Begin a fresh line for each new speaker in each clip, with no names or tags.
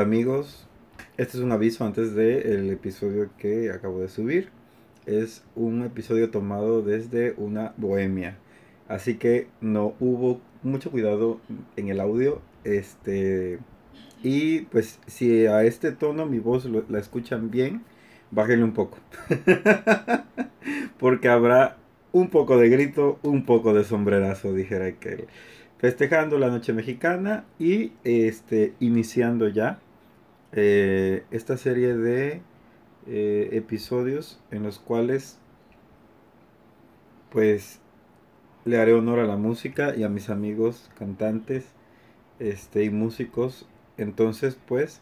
Amigos, este es un aviso antes del episodio que acabo de subir. Es un episodio tomado desde una bohemia, así que no hubo mucho cuidado en el audio. Este y pues si a este tono mi voz la escuchan bien, bájenle un poco, porque habrá un poco de grito, un poco de sombrerazo, dijera que festejando la noche mexicana y este iniciando ya eh, esta serie de eh, episodios en los cuales pues le haré honor a la música y a mis amigos cantantes este y músicos entonces pues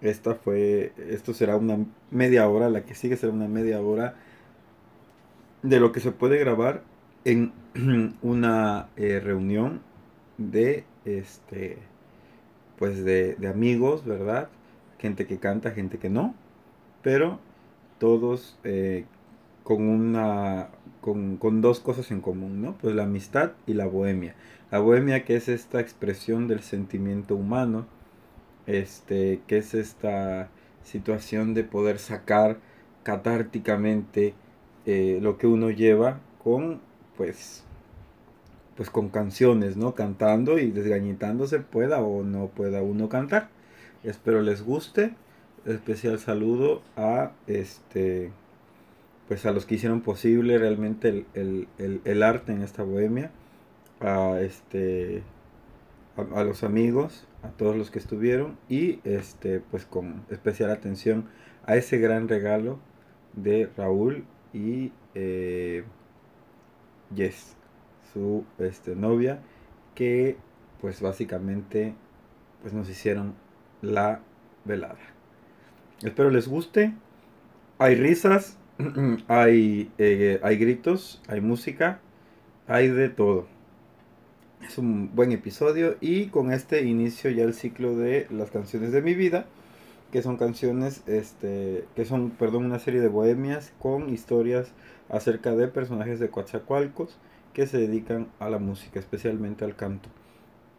esta fue esto será una media hora la que sigue será una media hora de lo que se puede grabar en una eh, reunión de este pues de, amigos, ¿verdad? Gente que canta, gente que no, pero todos eh, con una con, con, dos cosas en común, ¿no? Pues la amistad y la bohemia. La bohemia que es esta expresión del sentimiento humano, este, que es esta situación de poder sacar catárticamente eh, lo que uno lleva con pues pues con canciones, ¿no? Cantando y desgañitándose pueda o no pueda uno cantar. Espero les guste. Especial saludo a este pues a los que hicieron posible realmente el, arte en esta bohemia. A este a, los amigos, a todos los que estuvieron. Y este pues con especial atención a ese gran regalo de Raúl y eh, Yes su este, novia, que pues básicamente pues nos hicieron la velada. Espero les guste. Hay risas, hay, eh, hay gritos, hay música, hay de todo. Es un buen episodio y con este inicio ya el ciclo de las canciones de mi vida, que son canciones, este, que son, perdón, una serie de bohemias con historias acerca de personajes de Coatzacoalcos que se dedican a la música, especialmente al canto.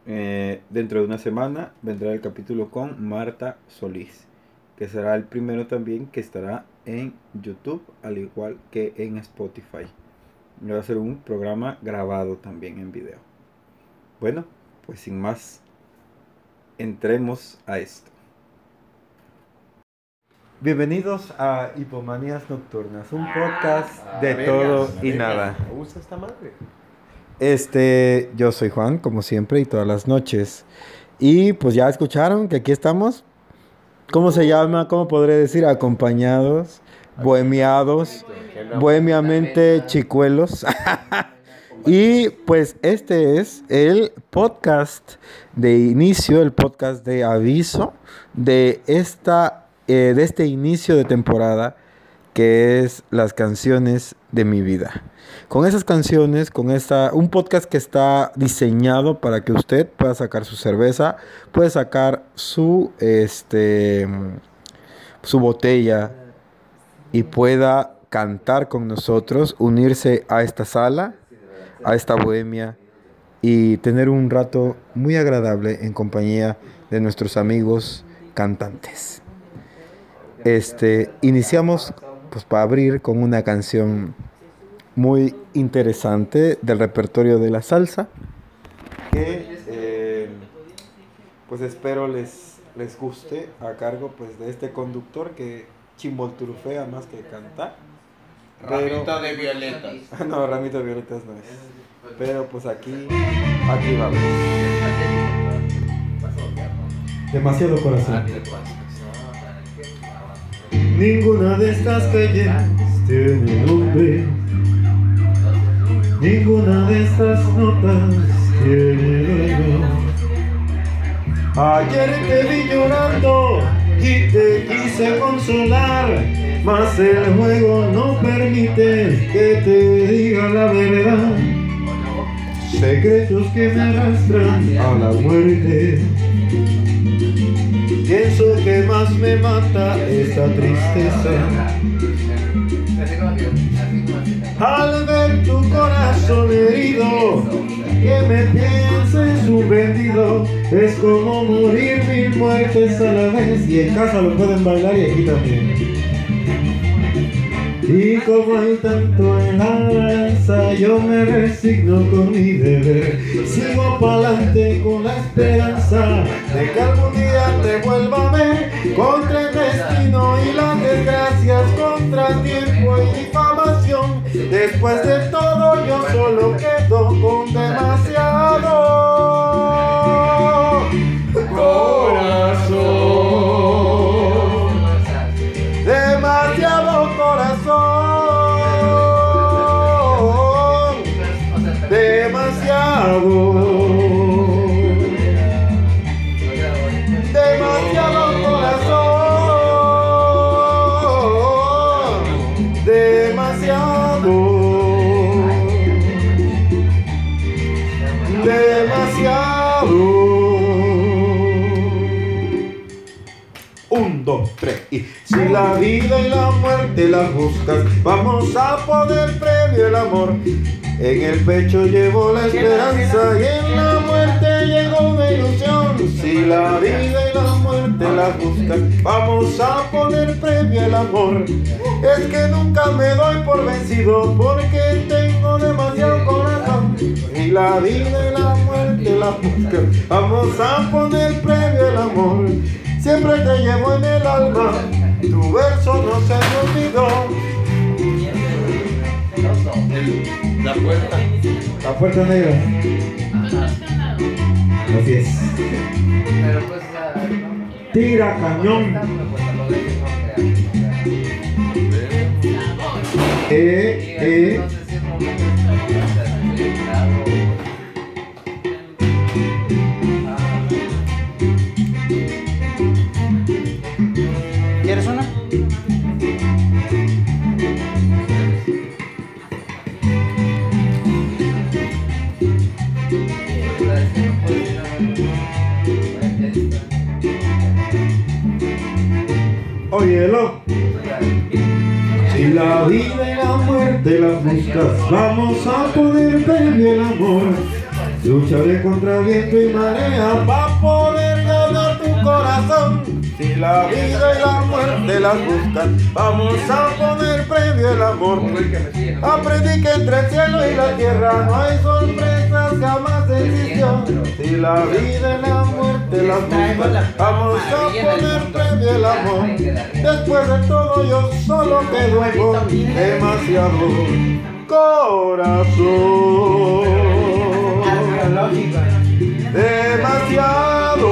Eh, dentro de una semana vendrá el capítulo con Marta Solís, que será el primero también que estará en YouTube, al igual que en Spotify. Va a ser un programa grabado también en video. Bueno, pues sin más, entremos a esto. Bienvenidos a Hipomanías Nocturnas, un podcast ah, de todo y nada.
Usa esta madre.
Este, yo soy Juan, como siempre, y todas las noches. Y pues ya escucharon que aquí estamos. ¿Cómo se llama? ¿Cómo podré decir? Acompañados, bohemiados, bohemiamente chicuelos. y pues este es el podcast de inicio, el podcast de aviso de esta eh, de este inicio de temporada que es las canciones de mi vida. Con esas canciones, con esta, un podcast que está diseñado para que usted pueda sacar su cerveza, puede sacar su, este, su botella y pueda cantar con nosotros, unirse a esta sala, a esta bohemia y tener un rato muy agradable en compañía de nuestros amigos cantantes. Este, iniciamos pues para abrir con una canción muy interesante del repertorio de la salsa que eh, pues espero les, les guste a cargo pues de este conductor que chimbolturfea más que cantar.
Ramito de violetas.
no, ramito de violetas no es. Pero pues aquí, aquí vamos. Demasiado corazón. Ninguna de estas calles tiene nombre. Ninguna de estas notas tiene dueño. Ayer te vi llorando y te quise consolar, mas el juego no permite que te diga la verdad. Secretos que me arrastran a la muerte. Pienso que más me mata esa tristeza. Al ver tu corazón herido, que me pienses un vendido, Es como morir mil muertes a la vez. Y en casa lo pueden bailar y aquí también. Y como hay tanto en la balanza, yo me resigno con mi deber. Sigo pa'lante con la esperanza de que algún día te vuelva a ver. Contra el destino y las desgracias, contra tiempo y difamación. Después de todo, yo solo quedo la buscas, vamos a poner premio el amor. En el pecho llevo la esperanza y en la muerte llegó una ilusión. Si la vida y la muerte las buscas, vamos a poner premio el amor. Es que nunca me doy por vencido porque tengo demasiado corazón. Y la vida y la muerte las buscan, vamos a poner premio el amor siempre te llevo en el alma, tu verso no se me olvidó.
La puerta.
La puerta negra. Así es. Tira cañón. Eh, eh. Si la vida y la muerte las buscas, vamos a poder perder el amor. Lucharé contra viento y marea para poder ganar tu corazón. Si la vida y la muerte las buscan, vamos a poner premio el amor. Aprendí que entre el cielo y la tierra no hay sorpresas jamás existió. Si la vida y la muerte las buscan, vamos a poner premio el amor. Después de todo yo solo quedo con demasiado corazón. Demasiado.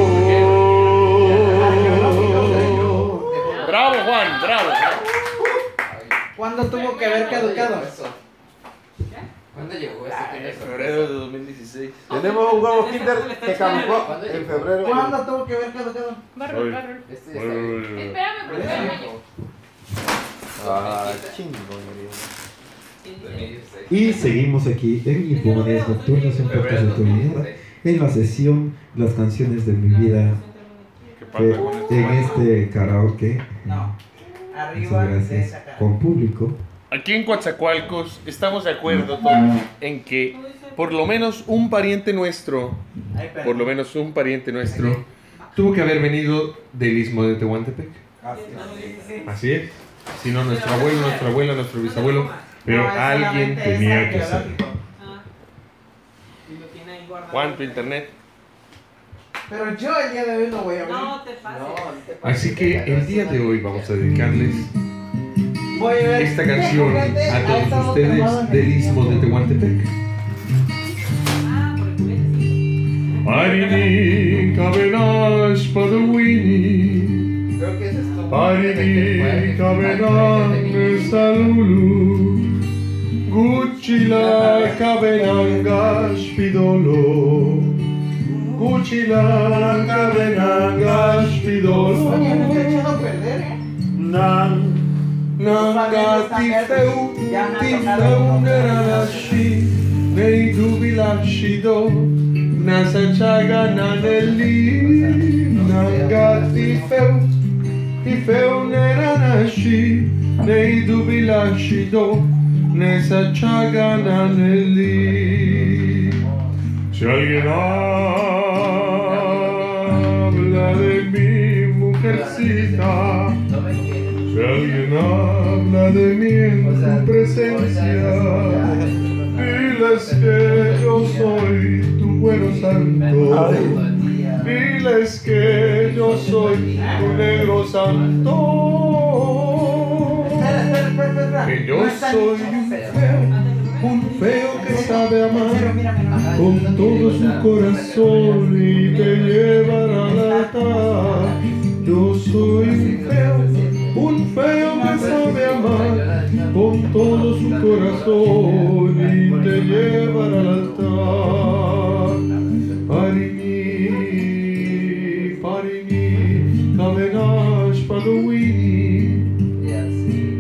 Bravo, Juan, bravo.
¿Cuándo tuvo que haber caducado?
¿Cuándo llegó eso? En febrero de 2016.
Tenemos un huevo Kinder que caducó en febrero.
¿Cuándo tuvo que haber caducado?
Barrel, barrel.
Este está bien.
Espérame, porque
Ah, chingo,
2016.
Y seguimos aquí en Infomanías Nocturnas en Podcast de Actualidad, en la sesión Las canciones de mi vida en este karaoke.
No.
Muchas
Arriba.
Con público.
Aquí en Coatzacoalcos estamos de acuerdo todos en que por lo menos un pariente nuestro, por lo menos un pariente nuestro, tuvo que haber venido del istmo de Tehuantepec. Así es. Si no, nuestro abuelo, nuestra abuela, nuestro bisabuelo, pero alguien tenía que ser.
arqueológico.
Y lo tiene ahí guardado.
¿Cuánto internet?
Pero yo el día de hoy no voy a abrir.
No te pases.
Así que el día de hoy vamos a dedicarles esta canción a todos ustedes del
el
istmo de Tehuantepec.
Ah,
que es esto.
Parini, kabenan salulu. Guchila kabenangash pidolo. Guchila kabenangash pidolo.
Oye, me está echando a perder, ¿eh?
Nan.
Nangatisteu, tisteu neralashi, nei dubilashido, nasachaga naneli. Nangatisteu, tifeu neralashi, nei dubilashido, nasachaga naneli. Si alguien habla de mi mujercita, Si alguien habla de mí en
O sea,
tu presencia, diles que yo soy tu bueno santo. Diles que yo soy tu negro santo. Que yo soy un feo, un feo que sabe amar con todo su corazón y te llevará al altar. Yo soy un feo, un feo que sabe amar con todo su corazón y te llevará al altar. Parini, parini, kavenash paluini.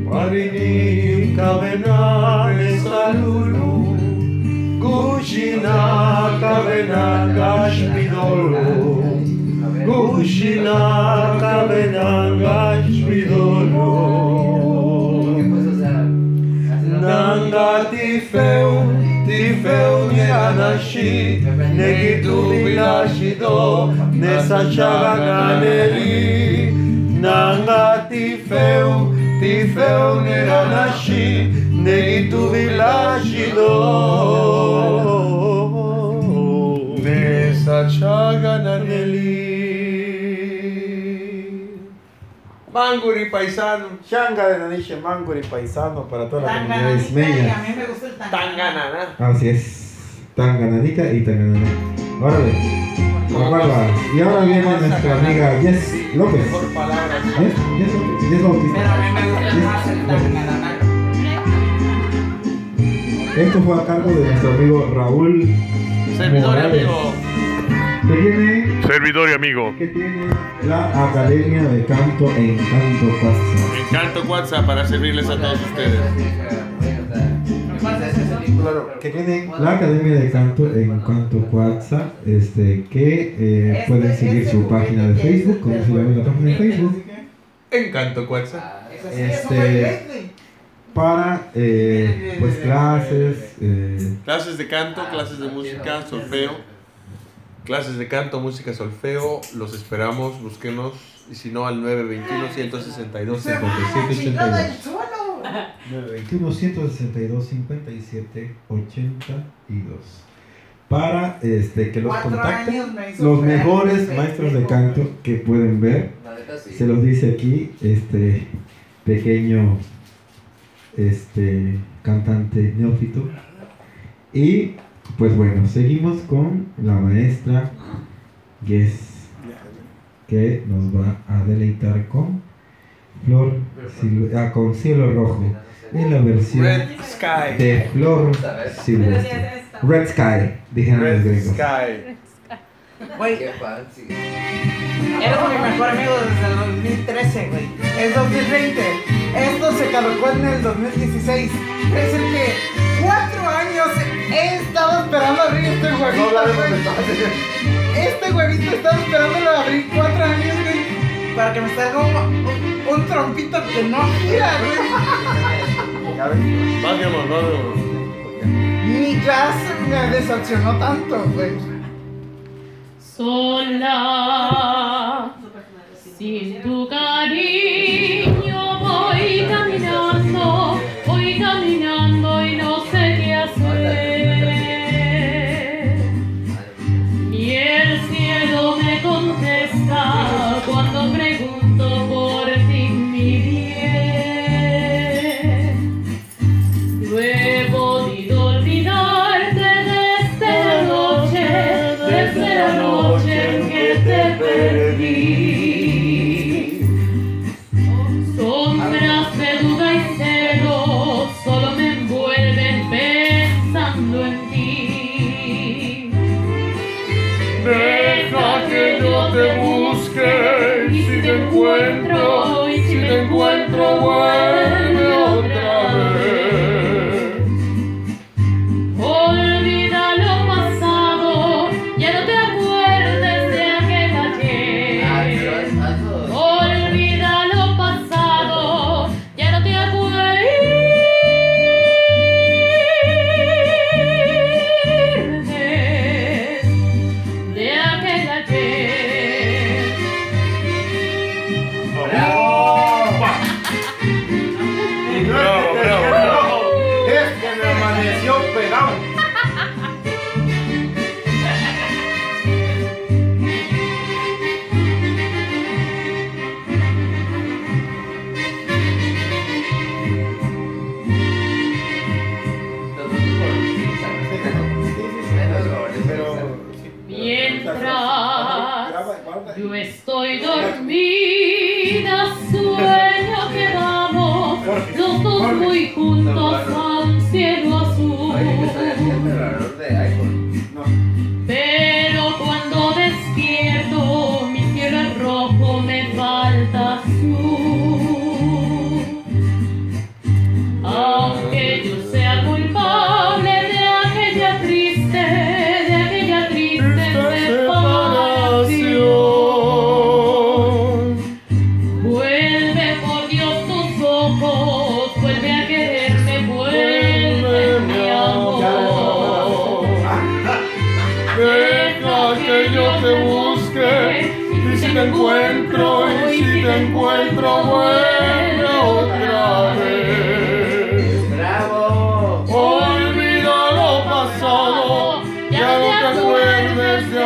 Parini, kavenash salulu. Gushina, kavenash pidolo. Gushina, kavenash תפאו, תפאו מאנשי, נגידו מילה שידו, נסע שרה נלי. נענה תפאו, תפאו מאנשי, נגידו מילה שידו, נסע שרה נלי. Manguri paisano.
Shanga de Nanishe Manguri paisano para toda la comunidad
Tangananita y a
ismeña.
mí me gusta el
Tanganana.
Así es. Tangananica y Tanganana. Órale. Y ahora viene nuestra amiga Jess López.
Mejor palabras.
Jess, Jess López. Jess Bautista.
Pero a mí me gusta más el tanganana.
Esto fue a cargo de nuestro amigo Raúl.
Servidor amigo.
Que tiene,
Servidor y amigo.
que tiene la Academia de Canto en Canto Cuatza.
Encanto WhatsApp para servirles a todos ustedes.
Claro, que tiene la Academia de Canto en Canto Cuatza, este, que eh, pueden seguir su página de Facebook, como se llama la página de Facebook,
Encanto WhatsApp.
este, para eh, pues clases, eh,
Clases de canto, clases de música, solfeo. Clases de canto, música, solfeo. Los esperamos, búsquenos. Y si no, al 921 162 57
¡Chingada
82.
el suelo!
921 162 57 82 para este, que los contacten los mejores maestros de canto que pueden ver se los dice aquí este pequeño este cantante neófito y pues bueno seguimos con la maestra Guess que nos va a deleitar con Flor Sil- ah, con cielo rojo en la versión
Red Sky.
de Flor Silvestre Red Sky dijeron los
Red
gringos
Sky.
Güey, eres mi mejor amigo desde el 2013, güey. Es 2020. Esto se caducó en el 2016. Es el que cuatro años he estado esperando abrir este huevito, güey. Este huevito estaba esperándolo abrir cuatro años, güey. Para que me salga un, un- un trompito que no gira, güey.
Vámonos, vámonos.
Ni jazz me decepcionó tanto, güey.
Sola, sin tu cariño voy caminando, cuando pregunto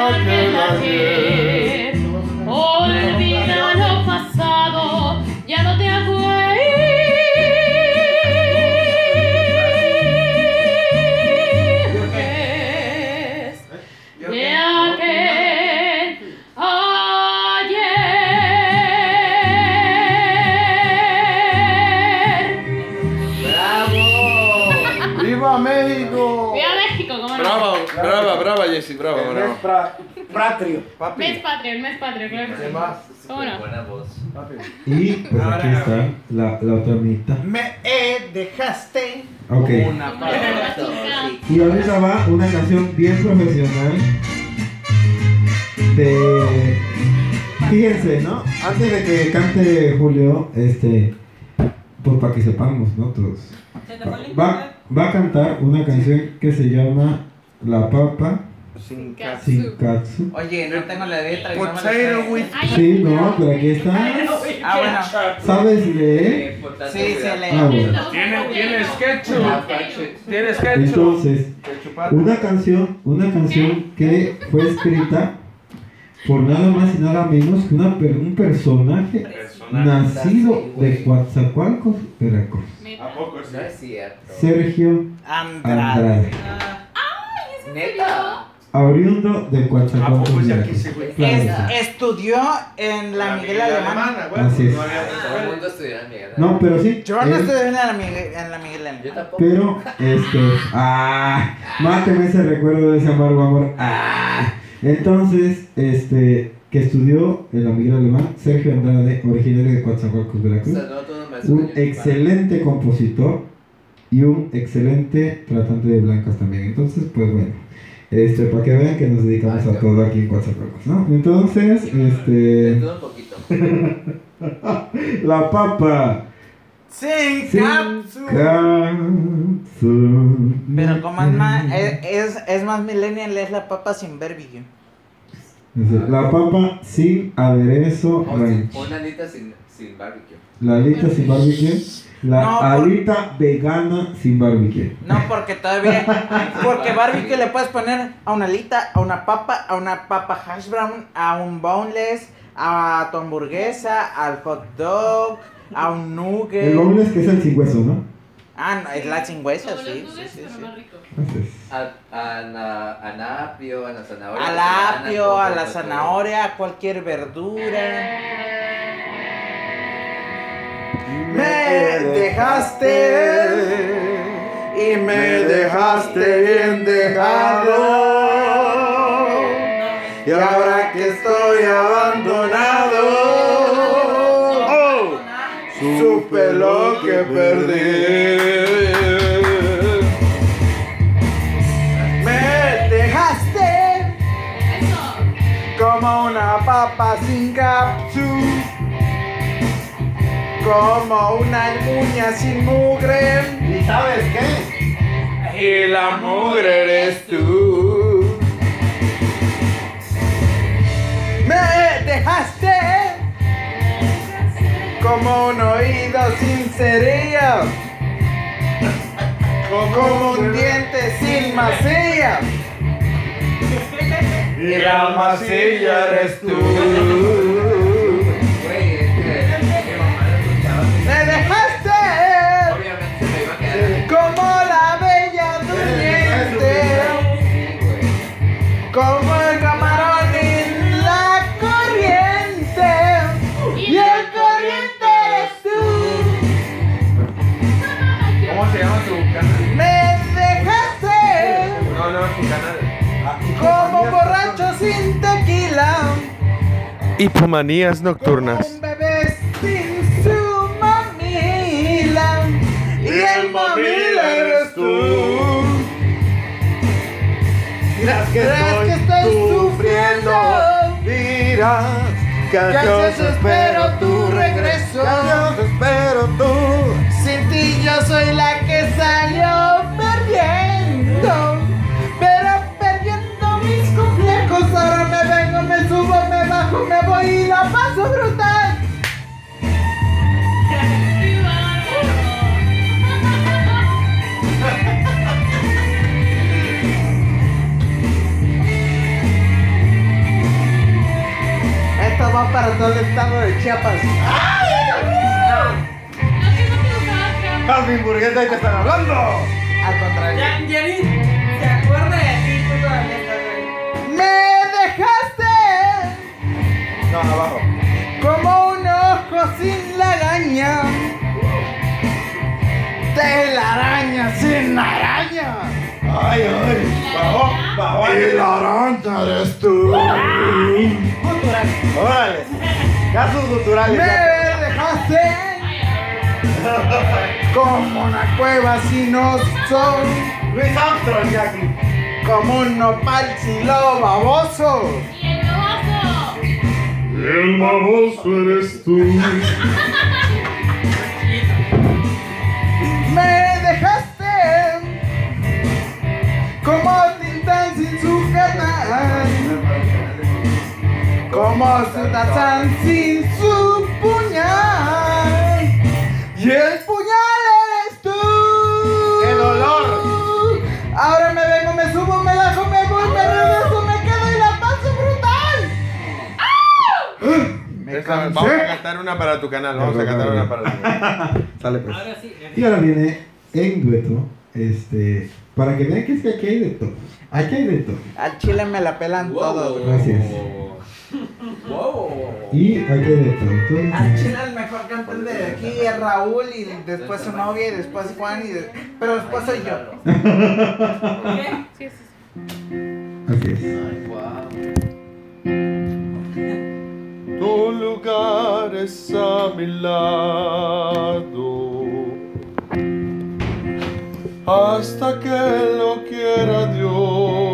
acuerdes de aquel
brava.
Patrio,
Mes
papi.
patrio, el mes patrio, claro. que sí. ¿Cómo no?
Buena voz.
Y pues aquí está la, la otra mitad.
Me eh, dejaste
Ok.
una.
Y ahorita va una canción bien profesional de... Fíjense, ¿no? Antes de que cante Julio, este... Pues para que sepamos, ¿no? Todos.
Se te fue el
Va, va a cantar una canción que se llama La Papa
Sin
Katsu.
Shinkatsu.
Oye, no tengo la letra. no
Potato
sé.
with
Sí, no, pero aquí está.
Ah, bueno.
¿Sabes leer?
Sí, se lee.
Ah, bueno.
Tiene, tiene
Ah,
sketchup.
ketchup.
Tiene sketchup.
Entonces, una canción, una canción que fue escrita por nada más y nada menos que una un personaje nacido de Coatzacoalcos, Veracruz.
¿A poco
No es cierto.
Sergio
Andrade.
Andrade,
Neta.
Oriundo de
¿A
Coatzacoalcos,
poco es de aquí
Veracruz.
ese güey?
Claro.
Es- estudió en la Miguel Alemán.
güey.
Así es.
No había
Todo el
ni
mundo estudió en Miguel.
No, pero sí.
Yo no
él-
estudié en la Miguel, en la Miguel
Yo
Alemán.
tampoco.
Pero, este, ah, máteme ese recuerdo de ese amargo amor. Ah, entonces, este, que estudió en la Miguel Alemán, Sergio Andrade, originario de Coatzacoalcos,
O
Veracruz. Un excelente compositor y un excelente tratante de blancas también. Entonces, pues bueno, este, para que vean que nos dedicamos
Ay,
a todo aquí en Coatzacoalcos, ¿no? Entonces,
De
este,
todo un poquito.
la papa.
Sin
Sin
capsu. Pero como es más, es, es, es más millennial, es la papa sin barbecue.
La papa sin aderezo
O
ranch.
Una alita sin, sin barbecue.
La alita sin barbecue. La
No, por-
alita vegana sin barbecue.
No, porque todavía. Porque barbecue le puedes poner a una alita, a una papa, a una papa hash brown, a un boneless, a tu hamburguesa, al hot dog, a un nugget.
El boneless que es el sin hueso, ¿no?
Ah, no, es la sin hueso, sí, sí, sí, sí.
es.
A, la zanahoria.
Al apio, a la zanahoria, a cualquier verdura. Me dejaste y me dejaste bien dejado. Y ahora que estoy abandonado, oh, supe lo que perdí. Me dejaste como una papa sin capsu, como una uña sin mugre. ¿Y sabes qué? Y la mugre eres tú. Me dejaste como un oído sin cerillas, como un diente sin masilla. Y la masilla eres tú.
como el camarón en la corriente. Y
el corriente
eres tú. ¿Cómo se llama tu
canal? Me dejaste. No,
no, tu
canal. Ah, como borracho sin tequila.
Hipomanías nocturnas.
Un bebé sin su mamila. Y el mamila eres tú. Gracias. Que ansioso espero tu regreso.
ansioso espero tú.
Sin ti yo soy la que salió perdiendo. Pero perdiendo mis complejos. Ahora me vengo, me subo, me bajo, me voy y la paso brutal. Va para todo el estado de Chiapas.
¿No que no te gustaba que-
¡Haz mi hamburguesa y te están hablando!
Al contrario.
Ya, ya ni se acuerda de ti, tú todavía estás ahí.
Me dejaste
No, abajo.
como un ojo sin lagaña. Telaraña sin araña.
¡Ay, ay! ¡Bajó! ¡Bajó! ¡Y la araña eres tú! ¡Órale! Casos
Me
culturales. ya.
dejaste como una cueva sin oso.
Luis Armstrong, Jackie.
Como un nopal silo baboso.
Y el baboso.
El baboso eres tú.
Me dejaste como Tintán sin su canal. Como su Tarzán sin su puñal. Y el puñal eres tú.
¡Qué dolor!
Ahora me vengo, me subo, me bajo, me voy, me regreso, me quedo y la paso brutal. Me
Esa- Vamos a cantar una para tu canal. Vamos a cantar una para tu canal.
Sale pues.
Ahora sí.
Y ahora viene en dueto, este, para que vean que es que aquí hay de todo. Aquí hay de todo.
Al chile me la pelan todos. güey.
Gracias.
Wow.
Y aquí hay de todo. Entonces,
Al chile el mejor cantante de aquí es Raúl y después su novia y después Juan y de- pero después soy yo.
¿Qué?
Sí, sí, sí.
así es.
Ay, wow.
Tu lugar es a mi lado. Hasta que lo quiera Dios.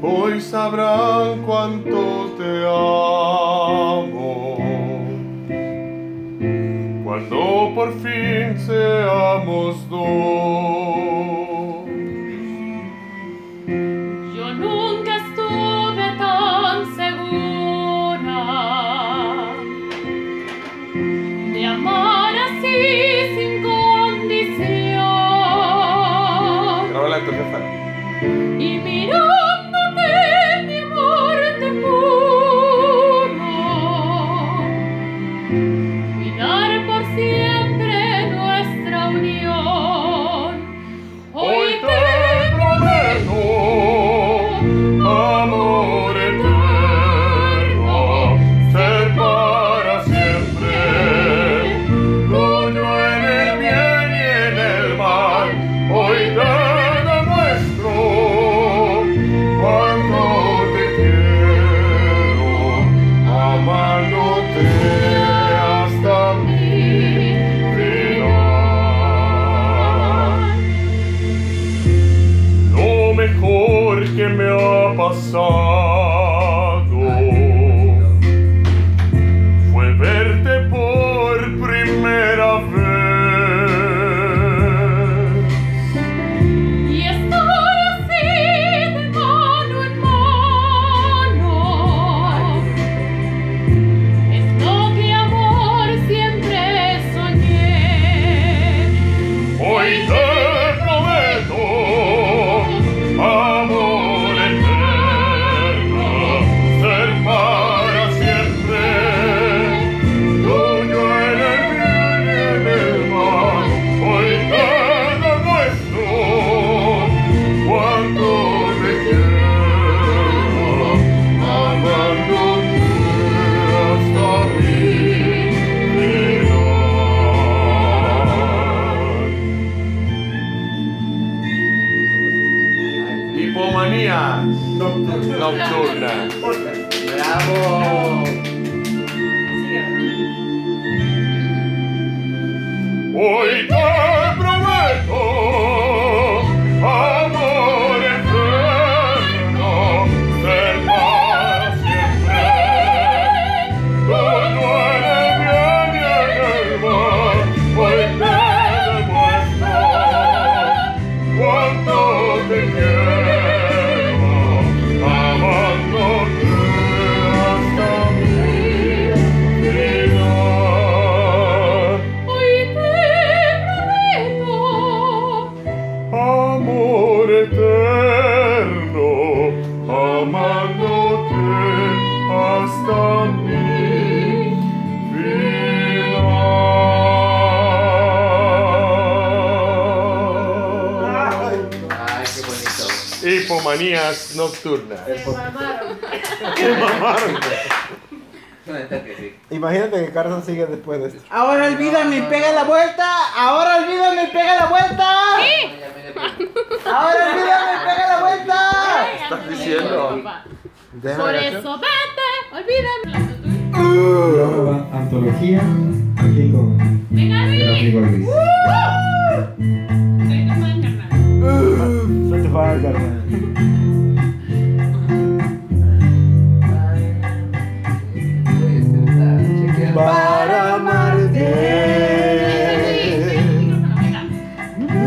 Hoy sabrán cuánto te amo. Cuando por fin seamos dos.
Yo nunca estuve tan segura de amar así sin condición. Y mirándote,
Hipomanías nocturnas.
Imagínate que Carson sigue después de esto.
Ahora olvídame y pega la vuelta. Ahora olvídame y pega la vuelta. Ahora olvídame y pega la vuelta.
Estás
diciendo?
Por eso vete, olvídame.
Nueva antología aquí con
Venga, Luis. Soy tu fan, carnal.
Soy tu fan, carnal. Para amarte.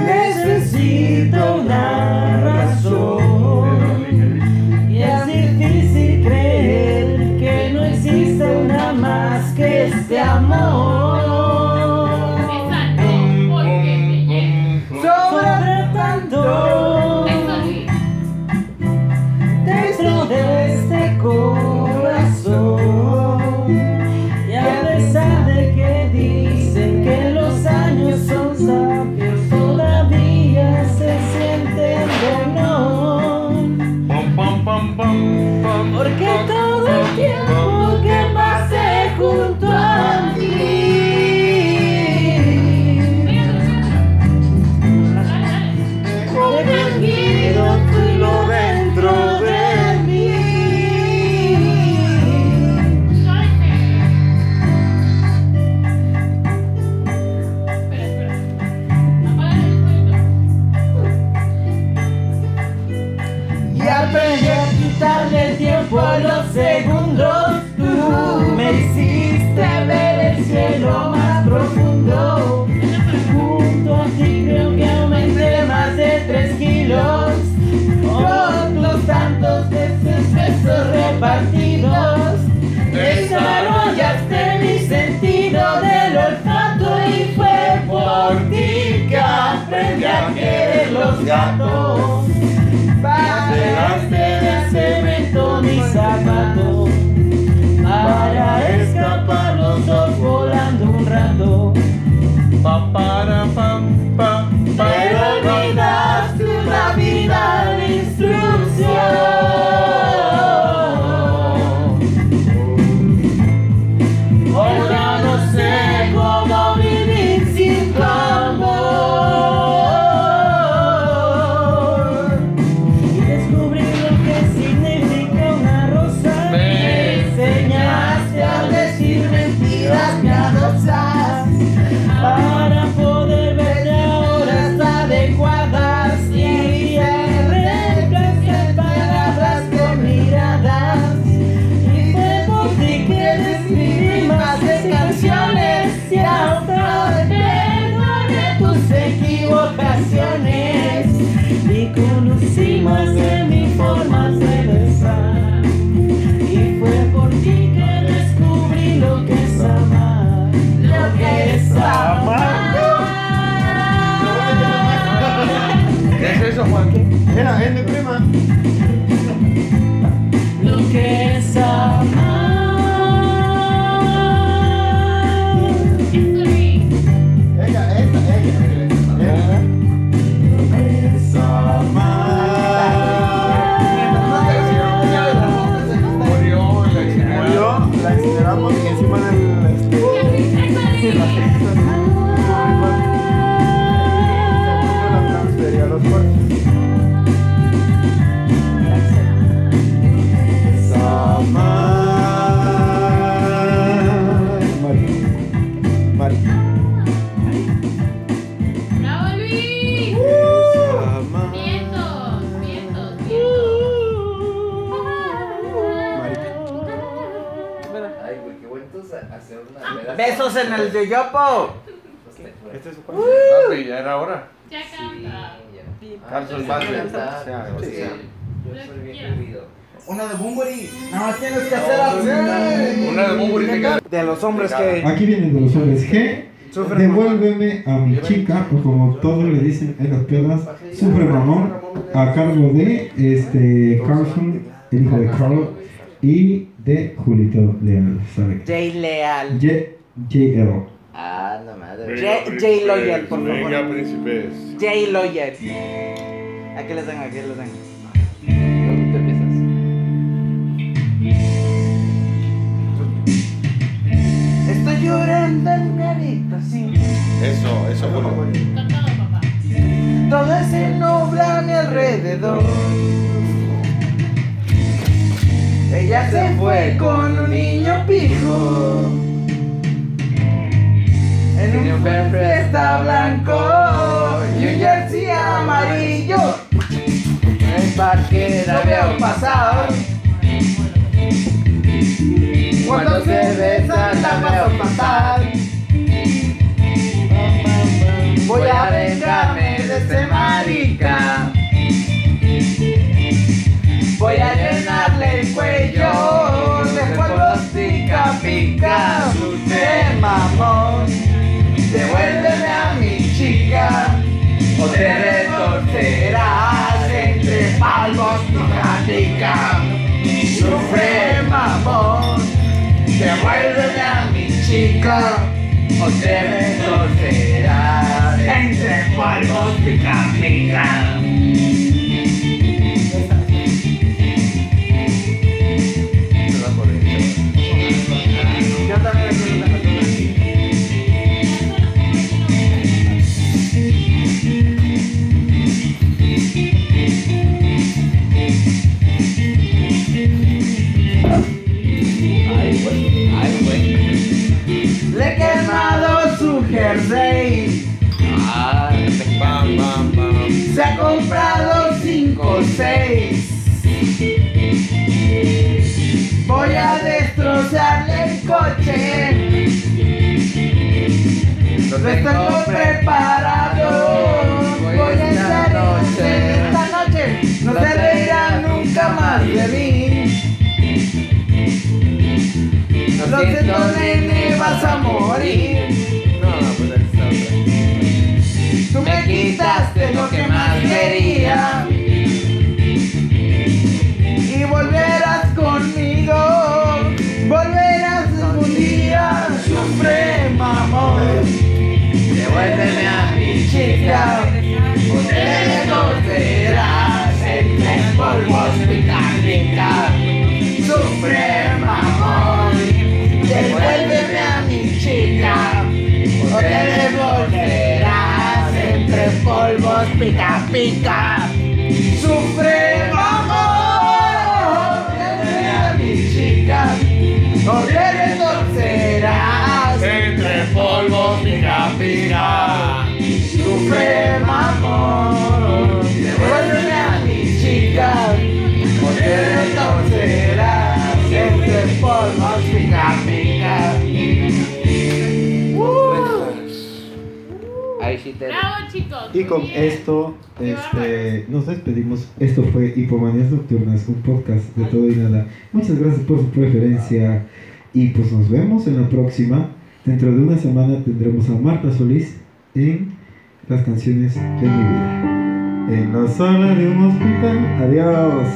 Necesito una razón. Y es difícil creer que no existe una más que este amor. Profundo. Junto a ti creo que aumenté más de tres kilos. Otros tantos de tus besos repartidos. Desarrollaste mi sentido del olfato Y fue por ti que aprendí a querer los gatos
En el yoyopo.
Este es su
Papi, ya era hora.
Ya canta.
Carlos Vázquez. o sea, o sea.
Una de Bumburi. Nada más tienes que hacer así.
Una de Bumburi.
De los hombres que
Aquí vienen de los hombres G. Devuélveme a mi chica, o como todos le dicen en las pedas, sufre mamón, a cargo de este Carlson, el hijo de Carl, y de Julito Leal, ¿sabe?
Jay Leal.
J- JL.
Ah, no madre. Jay Loyal, por
Venga,
favor.
príncipes.
Jay Loyal. Aquí les tengo, aquí les tengo.
¿Dónde empiezas?
Estoy llorando en mi habitación.
Eso, eso, bueno.
Cantado, papá.
Todo se nubla a mi alrededor. Ella se fue con un niño pijo. Un fiesta blanco y un jersey amarillo. El parque la veo pasar. Cuando se besan la veo pasar. Voy a vengarme de este marica. Voy a llenarle el cuello de polvos pica pica. Usted mamón, devuélveme a mi chica. O te retorcerás entre palmos pica pica. Sufre mamón, devuélveme a mi chica. O te retorcerás entre polvos pica pica. O te conocerás entre polvos pica pica, sufre mamón, devuélveme a mi chica, o te devolverás entre polvos pica pica. Sufre Sufre amor, devuélveme a mi chica, o te retorcerás entre polvos pica pica.
Ahí sí te.
Bravo, chicos.
Y con
bien.
esto este, nos despedimos. Esto fue Hipomanías Nocturnas, un podcast de todo y nada. Muchas gracias por su preferencia. Y pues nos vemos en la próxima. Dentro de una semana tendremos a Marta Solís en las canciones de mi vida. En la sala de un hospital. Adiós.